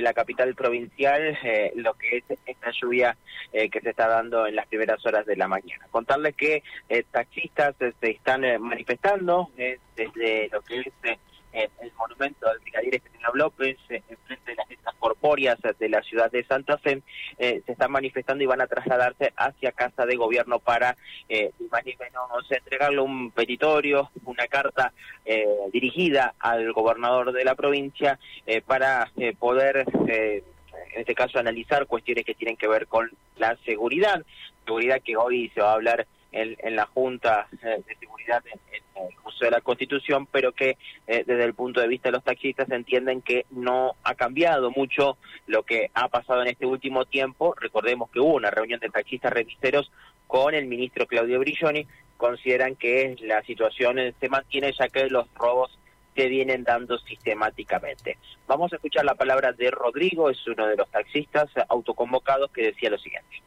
la capital provincial eh, lo que es esta lluvia eh, que se está dando en las primeras horas de la mañana. Contarles que eh, taxistas se están manifestando desde lo que es el monumento del brigadier Estanislao López, enfrente de las corpóreas de la ciudad de Santa Fe, se están manifestando y van a trasladarse hacia Casa de Gobierno para, eh, más ni menos, entregarle un petitorio, una carta dirigida al gobernador de la provincia para poder en este caso analizar cuestiones que tienen que ver con la seguridad, seguridad que hoy se va a hablar en, la Junta eh, de en, el uso de la Constitución, pero que eh, desde el punto de vista de los taxistas entienden que no ha cambiado mucho lo que ha pasado en este último tiempo. Recordemos que hubo una reunión de taxistas remiseros con el ministro Claudio Brilloni, consideran que la situación se mantiene ya que los robos se vienen dando sistemáticamente. Vamos a escuchar la palabra de Rodrigo, es uno de los taxistas autoconvocados que decía lo siguiente.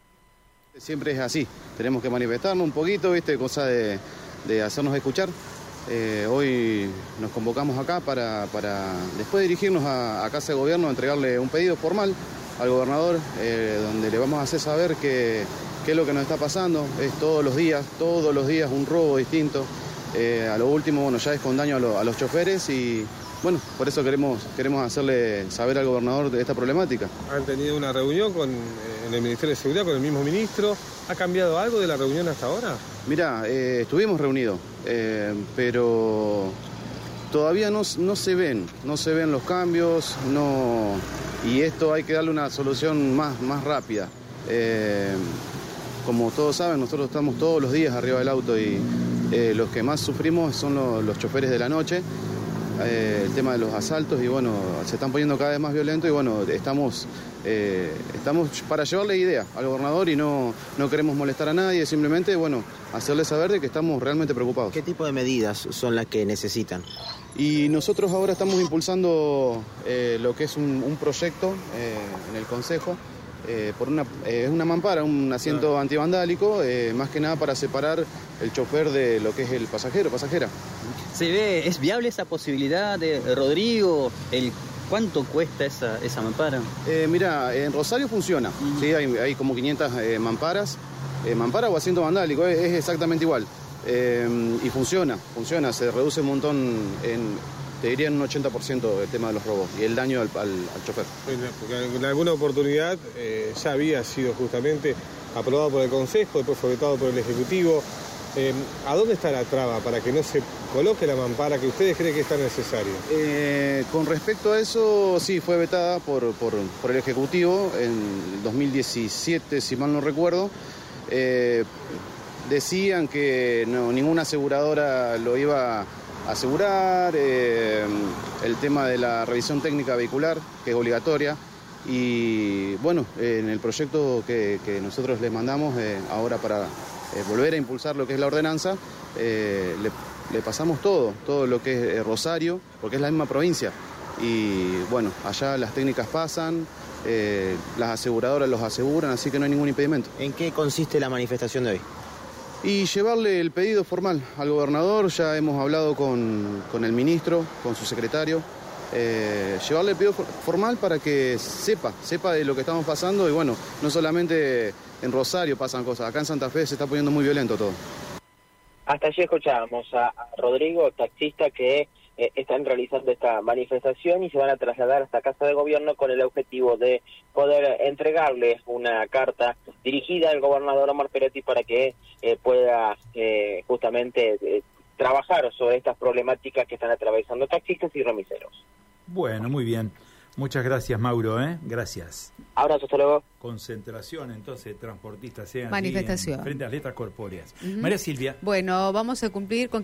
Siempre es así, tenemos que manifestarnos un poquito, ¿viste? cosa de, hacernos escuchar. Eh, hoy nos convocamos acá para, para después dirigirnos a, Casa de Gobierno, entregarle un pedido formal al gobernador, eh, donde le vamos a hacer saber qué es lo que nos está pasando. Es todos los días, todos los días un robo distinto. Eh, a lo último, bueno, ya es con daño a, los choferes y bueno, por eso queremos, queremos hacerle saber al gobernador de esta problemática. Han tenido una reunión con, eh, en el Ministerio de Seguridad con el mismo ministro. ¿Ha cambiado algo de la reunión hasta ahora? Mira, eh, estuvimos reunidos, pero todavía no, no, se ven, no se ven los cambios, no, y esto hay que darle una solución más, más rápida. como todos saben, nosotros estamos todos los días arriba del auto y eh, los que más sufrimos son los, choferes de la noche, eh, el tema de los asaltos y bueno, se están poniendo cada vez más violentos y bueno, estamos, eh, estamos para llevarle idea al gobernador y no, no queremos molestar a nadie, simplemente bueno, hacerle saber de que estamos realmente preocupados. ¿Qué tipo de medidas son las que necesitan? Y nosotros ahora estamos impulsando lo que es un, proyecto en el Consejo eh, por una, eh, una mampara, un asiento antivandálico, eh, más que nada para separar el chofer de lo que es el pasajero, pasajera. ¿Se ve, es viable esa posibilidad de Rodrigo? El, ¿Cuánto cuesta esa, esa mampara? mira, en Rosario funciona, ¿sí? hay, como 500 mamparas, mampara o asiento vandálico, es, es exactamente igual. y funciona, funciona, se reduce un montón en te diría en un 80% el tema de los robos y el daño al, chofer. porque en alguna oportunidad eh, ya había sido justamente aprobado por el Consejo, después fue vetado por el Ejecutivo. Eh, ¿A dónde está la traba para que no se coloque la mampara que ustedes creen que es tan necesario? Eh, con respecto a eso, sí, fue vetada por, por, el Ejecutivo en 2017, si mal no recuerdo. decían que no, ninguna aseguradora lo iba asegurar, eh, el tema de la revisión técnica vehicular, que es obligatoria, y bueno, en el proyecto que, nosotros le mandamos eh, ahora para eh, volver a impulsar lo que es la ordenanza, le, pasamos todo, todo lo que es Rosario, porque es la misma provincia. Y bueno, allá las técnicas pasan, las aseguradoras los aseguran, así que no hay ningún impedimento. ¿En qué consiste la manifestación de hoy? Y llevarle el pedido formal al gobernador, ya hemos hablado con, el ministro, con su secretario, eh, llevarle el pedido formal para que sepa, sepa de lo que estamos pasando y bueno, no solamente en Rosario pasan cosas, acá en Santa Fe se está poniendo muy violento todo. Hasta allí escuchábamos a Rodrigo, taxista, que eh, están realizando esta manifestación y se van a trasladar hasta Casa de Gobierno con el objetivo de poder entregarles una carta dirigida al gobernador Omar Peretti para que eh, pueda eh, justamente trabajar sobre estas problemáticas que están atravesando taxistas y remiseros. Bueno, muy bien. Muchas gracias, Mauro, ¿eh? Gracias. Abrazo, hasta luego. Concentración, entonces, transportistas sean Manifestación. frente a las letras corpóreas. María Silvia. Bueno, vamos a cumplir con